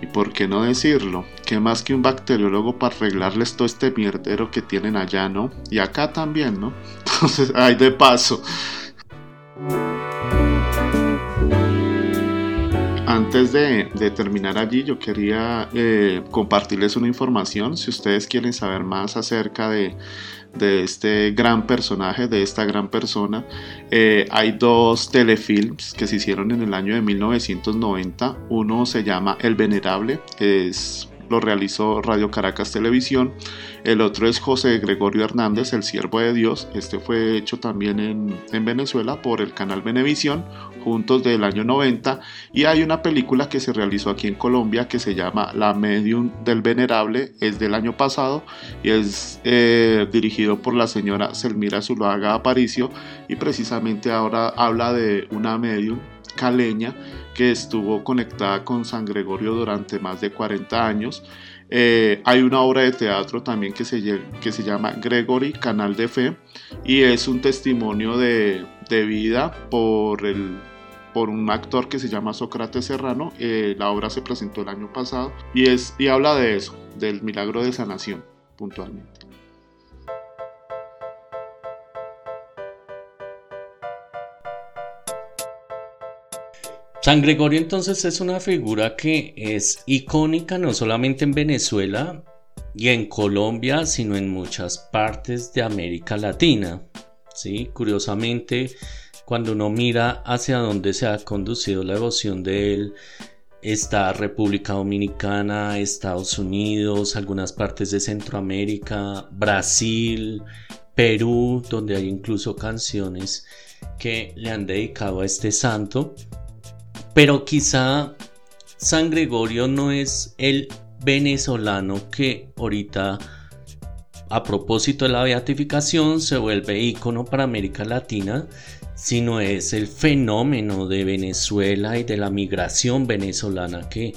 Y por qué no decirlo, que más que un bacteriólogo para arreglarles todo este mierdero que tienen allá, ¿no? Y acá también, ¿no? Entonces, ay, de paso. Antes de, terminar allí, yo quería eh, compartirles una información. Si ustedes quieren saber más acerca de, de este gran personaje, de esta gran persona. Eh, hay dos telefilms que se hicieron en el año de 1990. Uno se llama El Venerable, es lo realizó Radio Caracas Televisión. El otro es José Gregorio Hernández, el siervo de Dios. Este fue hecho también en, en Venezuela por el canal Venevisión, juntos del año 90. Y hay una película que se realizó aquí en Colombia que se llama La Medium del Venerable, es del año pasado y es eh, dirigido por la señora Selmira Zuluaga Aparicio y precisamente ahora habla de una medium caleña que estuvo conectada con San Gregorio durante más de 40 años. Eh, hay una obra de teatro también que se, que se llama Gregory, Canal de Fe, y es un testimonio de, de vida por, el, por un actor que se llama Sócrates Serrano. Eh, la obra se presentó el año pasado y, es, y habla de eso, del milagro de sanación puntualmente. San Gregorio entonces es una figura que es icónica no solamente en Venezuela y en Colombia, sino en muchas partes de América Latina. ¿sí? Curiosamente, cuando uno mira hacia dónde se ha conducido la devoción de él, está República Dominicana, Estados Unidos, algunas partes de Centroamérica, Brasil, Perú, donde hay incluso canciones que le han dedicado a este santo. Pero quizá San Gregorio no es el venezolano que ahorita a propósito de la beatificación se vuelve ícono para América Latina, sino es el fenómeno de Venezuela y de la migración venezolana que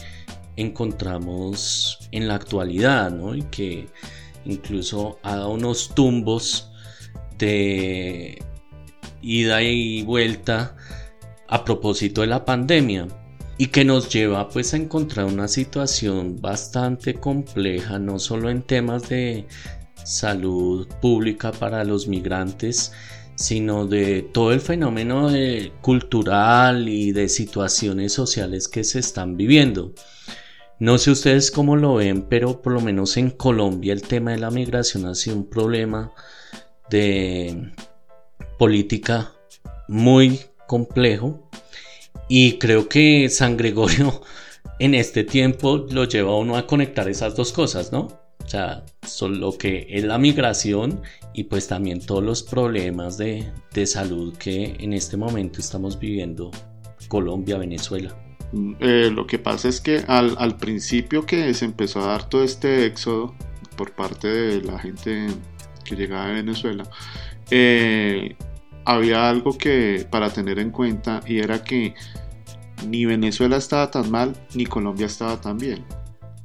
encontramos en la actualidad, ¿no? Y que incluso ha dado unos tumbos de ida y vuelta a propósito de la pandemia y que nos lleva pues a encontrar una situación bastante compleja no solo en temas de salud pública para los migrantes sino de todo el fenómeno cultural y de situaciones sociales que se están viviendo. No sé ustedes cómo lo ven, pero por lo menos en Colombia el tema de la migración ha sido un problema de política muy complejo y creo que San Gregorio en este tiempo lo lleva a uno a conectar esas dos cosas, ¿no? O sea, lo que es la migración y pues también todos los problemas de, salud que en este momento estamos viviendo Colombia, Venezuela. Eh, lo que pasa es que al, principio que se empezó a dar todo este éxodo por parte de la gente que llegaba de Venezuela, eh, había algo que para tener en cuenta y era que ni Venezuela estaba tan mal ni Colombia estaba tan bien.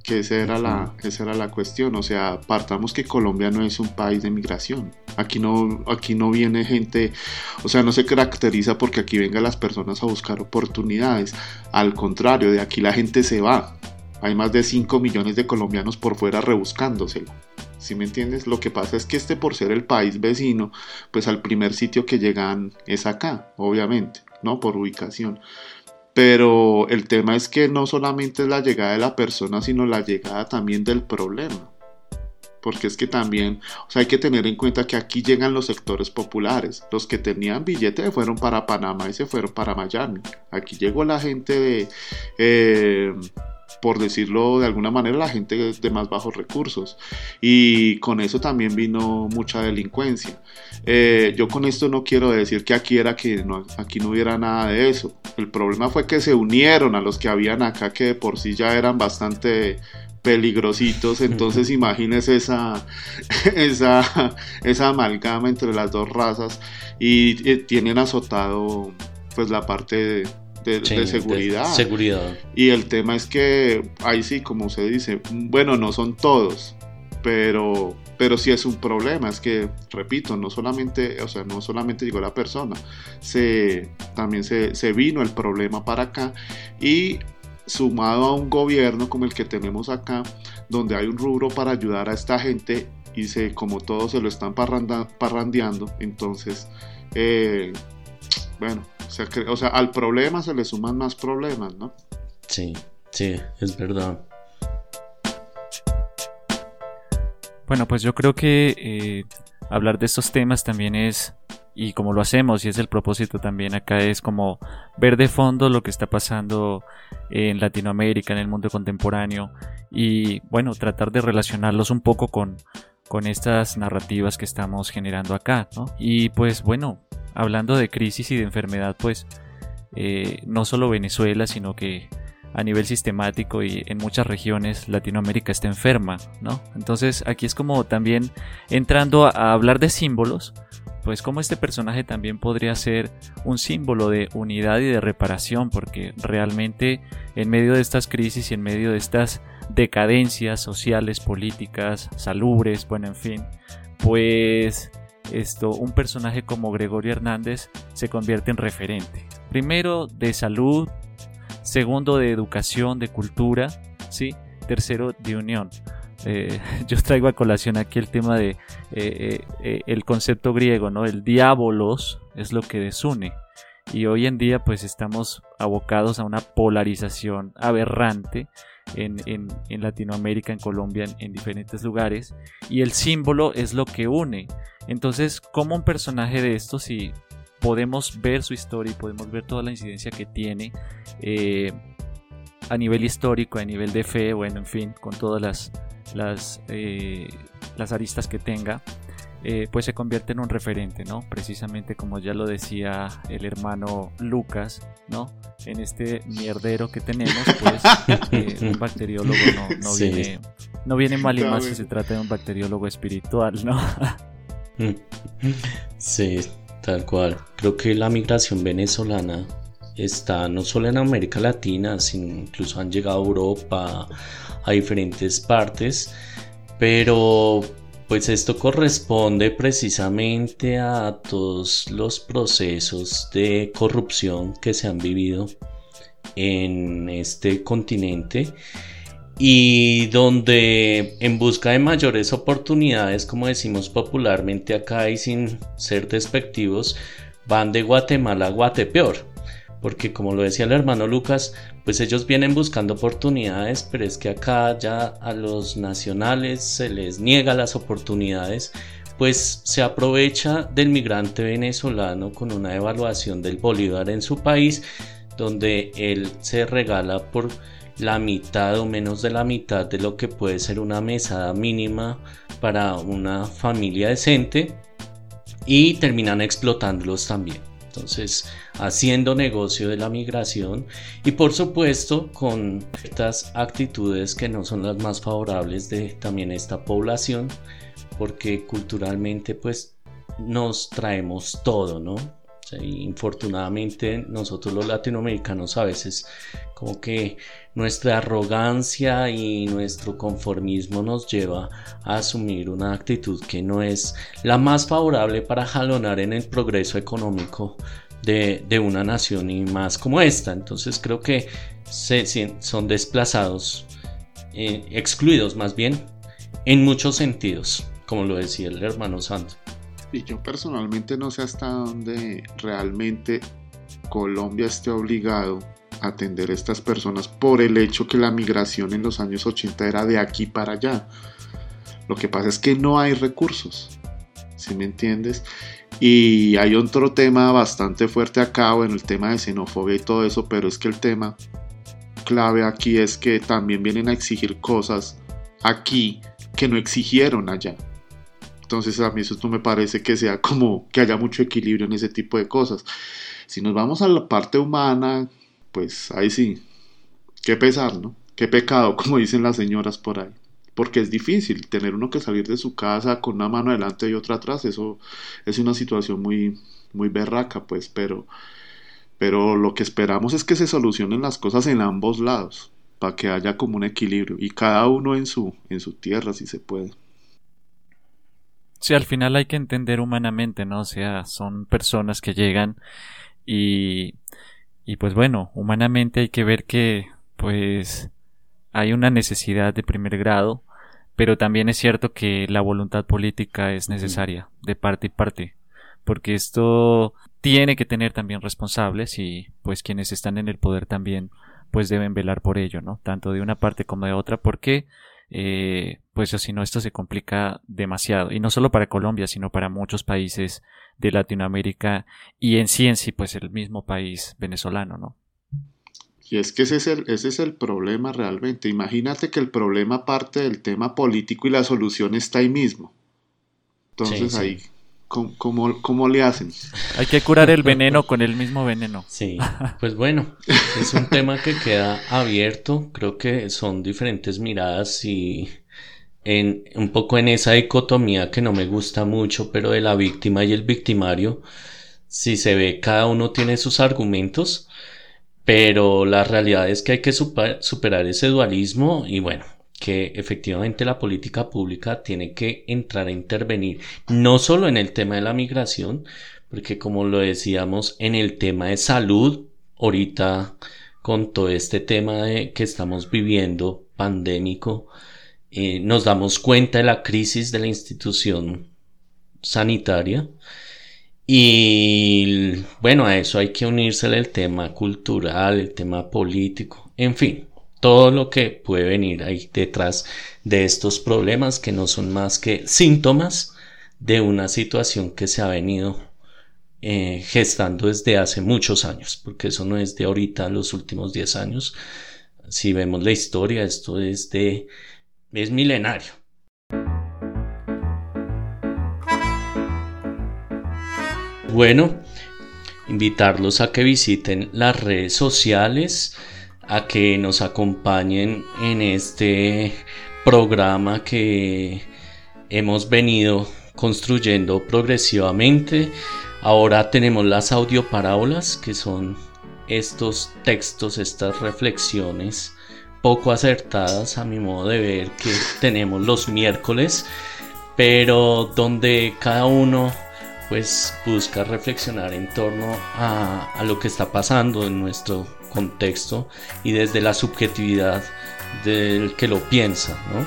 Que esa era, la, esa era la cuestión. O sea, partamos que Colombia no es un país de migración. Aquí no, aquí no viene gente, o sea, no se caracteriza porque aquí vengan las personas a buscar oportunidades. Al contrario, de aquí la gente se va. Hay más de 5 millones de colombianos por fuera rebuscándoselo. ¿Sí me entiendes? Lo que pasa es que este por ser el país vecino, pues al primer sitio que llegan es acá, obviamente, ¿no? Por ubicación. Pero el tema es que no solamente es la llegada de la persona, sino la llegada también del problema. porque es que también, o sea, hay que tener en cuenta que aquí llegan los sectores populares. Los que tenían billete fueron para Panamá y se fueron para Miami. Aquí llegó la gente de, eh, por decirlo de alguna manera, la gente de más bajos recursos. Y con eso también vino mucha delincuencia. Eh, yo con esto no quiero decir que aquí era que no, aquí no hubiera nada de eso. El problema fue que se unieron a los que habían acá, que de por sí ya eran bastante peligrositos, entonces imagínese esa, esa, esa amalgama entre las dos razas y, eh, tienen azotado pues la parte de, seguridad. seguridad. Y el tema es que ahí sí, como se dice, bueno, no son todos, pero pero sí es un problema, es que, repito, no solamente, o sea, no solamente llegó la persona, se, también se, se vino el problema para acá y sumado a un gobierno como el que tenemos acá, donde hay un rubro para ayudar a esta gente y se, como todos se lo están parrandeando, entonces, eh, bueno, o sea, al problema se le suman más problemas, ¿no? Sí, sí, es verdad. Bueno, pues yo creo que eh, hablar de estos temas también es y como lo hacemos y es el propósito también acá es como ver de fondo lo que está pasando en Latinoamérica, en el mundo contemporáneo y bueno, tratar de relacionarlos un poco con, con estas narrativas que estamos generando acá, ¿no? Y pues bueno, hablando de crisis y de enfermedad, pues eh, no solo Venezuela, sino que a nivel sistemático y en muchas regiones Latinoamérica está enferma, ¿no? Entonces aquí es como también entrando a hablar de símbolos, pues como este personaje también podría ser un símbolo de unidad y de reparación, porque realmente en medio de estas crisis y en medio de estas decadencias sociales, políticas, salubres, bueno, en fin, pues esto, un personaje como Gregorio Hernández se convierte en referente. Primero de salud, segundo de educación, de cultura, ¿sí? tercero de unión. Eh, yo traigo a colación aquí el tema de eh, eh, el concepto griego, ¿no? El diabolos es lo que desune. Y hoy en día pues estamos abocados a una polarización aberrante en, Latinoamérica, en Colombia, en, diferentes lugares. Y el símbolo es lo que une. Entonces, como un personaje de esto, si podemos ver su historia y podemos ver toda la incidencia que tiene a nivel histórico, a nivel de fe, bueno, en fin, con todas las las, eh, las aristas que tenga, eh, pues se convierte en un referente, ¿no? Precisamente como ya lo decía el hermano Lucas, ¿no? En este mierdero que tenemos, pues eh, un bacteriólogo no, viene, no viene mal y más si se trata de un bacteriólogo espiritual, ¿no? sí, tal cual. Creo que la migración venezolana está no solo en América Latina, sino incluso han llegado a Europa, a diferentes partes, pero pues esto corresponde precisamente a todos los procesos de corrupción que se han vivido en este continente y donde en busca de mayores oportunidades, como decimos popularmente acá y sin ser despectivos, van de Guatemala a Guatepeor porque como lo decía el hermano Lucas, pues ellos vienen buscando oportunidades, pero es que acá ya a los nacionales se les niega las oportunidades, pues se aprovecha del migrante venezolano con una evaluación del bolívar en su país, donde él se regala por la mitad o menos de la mitad de lo que puede ser una mesada mínima para una familia decente y terminan explotándolos también. Entonces, haciendo negocio de la migración y por supuesto con estas actitudes que no son las más favorables de también esta población, porque culturalmente pues nos traemos todo, ¿no? Infortunadamente nosotros los latinoamericanos a veces como que nuestra arrogancia y nuestro conformismo nos lleva a asumir una actitud que no es la más favorable para jalonar en el progreso económico de, una nación y más como esta. Entonces creo que se, son desplazados, eh, excluidos más bien, en muchos sentidos, como lo decía el hermano Santo. Y yo personalmente no sé hasta dónde realmente Colombia esté obligado a atender a estas personas por el hecho que la migración en los años 80 era de aquí para allá. Lo que pasa es que no hay recursos, ¿sí me entiendes? Y hay otro tema bastante fuerte acá, en el tema de xenofobia y todo eso, pero es que el tema clave aquí es que también vienen a exigir cosas aquí que no exigieron allá. Entonces a mí eso no me parece que sea como que haya mucho equilibrio en ese tipo de cosas. Si nos vamos a la parte humana, pues ahí sí, qué pesar, ¿no? Qué pecado, como dicen las señoras por ahí. Porque es difícil tener uno que salir de su casa con una mano adelante y otra atrás. Eso es una situación muy, muy berraca, pues, pero, pero lo que esperamos es que se solucionen las cosas en ambos lados, para que haya como un equilibrio y cada uno en su, en su tierra, si se puede. Sí, al final hay que entender humanamente, ¿no? O sea, son personas que llegan y, y pues bueno, humanamente hay que ver que pues hay una necesidad de primer grado, pero también es cierto que la voluntad política es necesaria de parte y parte, porque esto tiene que tener también responsables y pues quienes están en el poder también pues deben velar por ello, ¿no? Tanto de una parte como de otra, porque eh, pues si no esto se complica demasiado y no solo para Colombia sino para muchos países de Latinoamérica y en sí en sí pues el mismo país venezolano, ¿no? Y es que ese es, el, ese es el problema realmente. Imagínate que el problema parte del tema político y la solución está ahí mismo. Entonces ahí, ¿cómo, ¿cómo, le hacen? Hay que curar el veneno con el mismo veneno. Sí, pues bueno, es un tema que queda abierto. Creo que son diferentes miradas y en, un poco en esa dicotomía que no me gusta mucho, pero de la víctima y el victimario, si se ve, cada uno tiene sus argumentos, pero la realidad es que hay que superar ese dualismo y bueno, que efectivamente la política pública tiene que entrar a intervenir, no solo en el tema de la migración, porque como lo decíamos, en el tema de salud, ahorita con todo este tema de que estamos viviendo pandémico, eh, nos damos cuenta de la crisis de la institución sanitaria. Y bueno, a eso hay que unirse el tema cultural, el tema político, en fin, todo lo que puede venir ahí detrás de estos problemas que no son más que síntomas de una situación que se ha venido eh, gestando desde hace muchos años, porque eso no es de ahorita, los últimos 10 años. Si vemos la historia, esto es de es milenario. Bueno, invitarlos a que visiten las redes sociales, a que nos acompañen en este programa que hemos venido construyendo progresivamente. Ahora tenemos las audioparábolas, que son estos textos, estas reflexiones poco acertadas a mi modo de ver que tenemos los miércoles, pero donde cada uno pues busca reflexionar en torno a, a lo que está pasando en nuestro contexto y desde la subjetividad del que lo piensa, ¿no?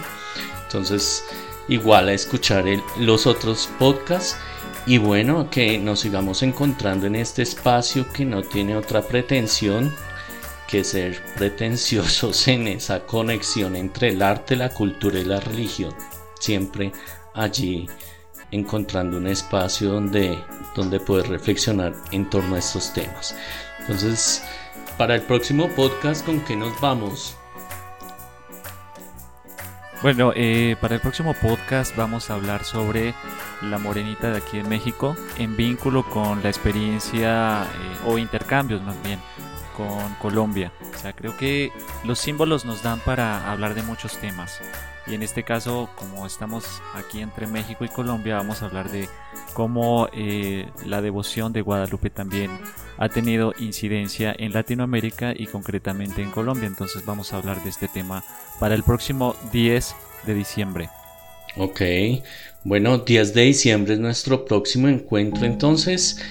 Entonces, igual a escuchar los otros podcasts y bueno, que nos sigamos encontrando en este espacio que no tiene otra pretensión que ser pretenciosos en esa conexión entre el arte, la cultura y la religión. Siempre allí encontrando un espacio donde, donde poder reflexionar en torno a estos temas. Entonces, para el próximo podcast, ¿con qué nos vamos? Bueno, eh, para el próximo podcast vamos a hablar sobre la morenita de aquí en México en vínculo con la experiencia eh, o intercambios más bien con Colombia. O sea, creo que los símbolos nos dan para hablar de muchos temas. Y en este caso, como estamos aquí entre México y Colombia, vamos a hablar de cómo eh, la devoción de Guadalupe también ha tenido incidencia en Latinoamérica y concretamente en Colombia. Entonces vamos a hablar de este tema para el próximo 10 de diciembre. Ok, bueno, 10 de diciembre es nuestro próximo encuentro entonces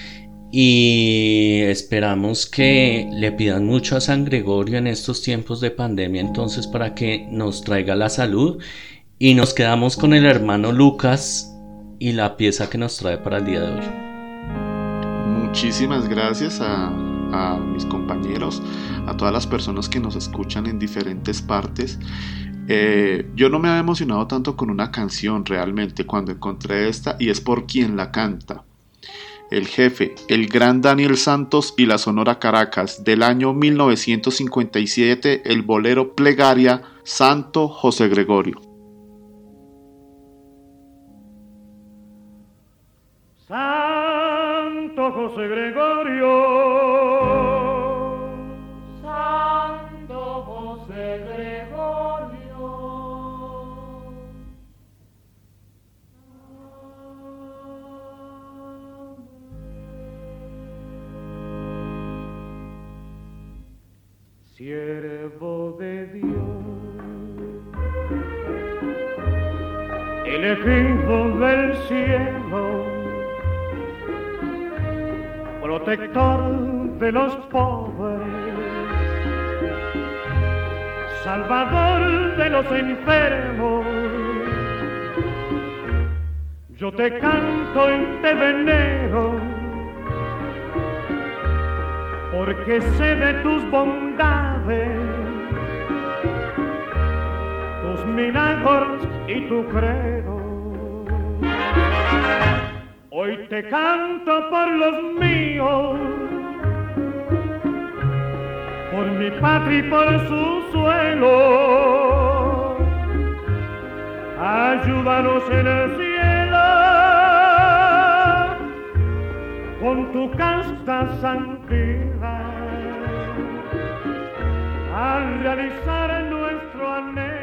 y esperamos que le pidan mucho a San Gregorio en estos tiempos de pandemia entonces para que nos traiga la salud y nos quedamos con el hermano Lucas y la pieza que nos trae para el día de hoy. Muchísimas gracias a, mis compañeros, a todas las personas que nos escuchan en diferentes partes. Eh, yo no me había emocionado tanto con una canción realmente cuando encontré esta y es por quien la canta. El jefe, el gran Daniel Santos y la Sonora Caracas del año 1957, el bolero Plegaria Santo José Gregorio. Santo José Gregorio siervo de Dios, elegido del cielo, protector de los pobres, salvador de los enfermos. Yo te canto y te venero porque sé de tus bondades, tus milagros y tu credo. Hoy te canto por los míos, por mi patria y por su suelo. Ayúdanos en el con tu casta santidad al realizar nuestro anhelo.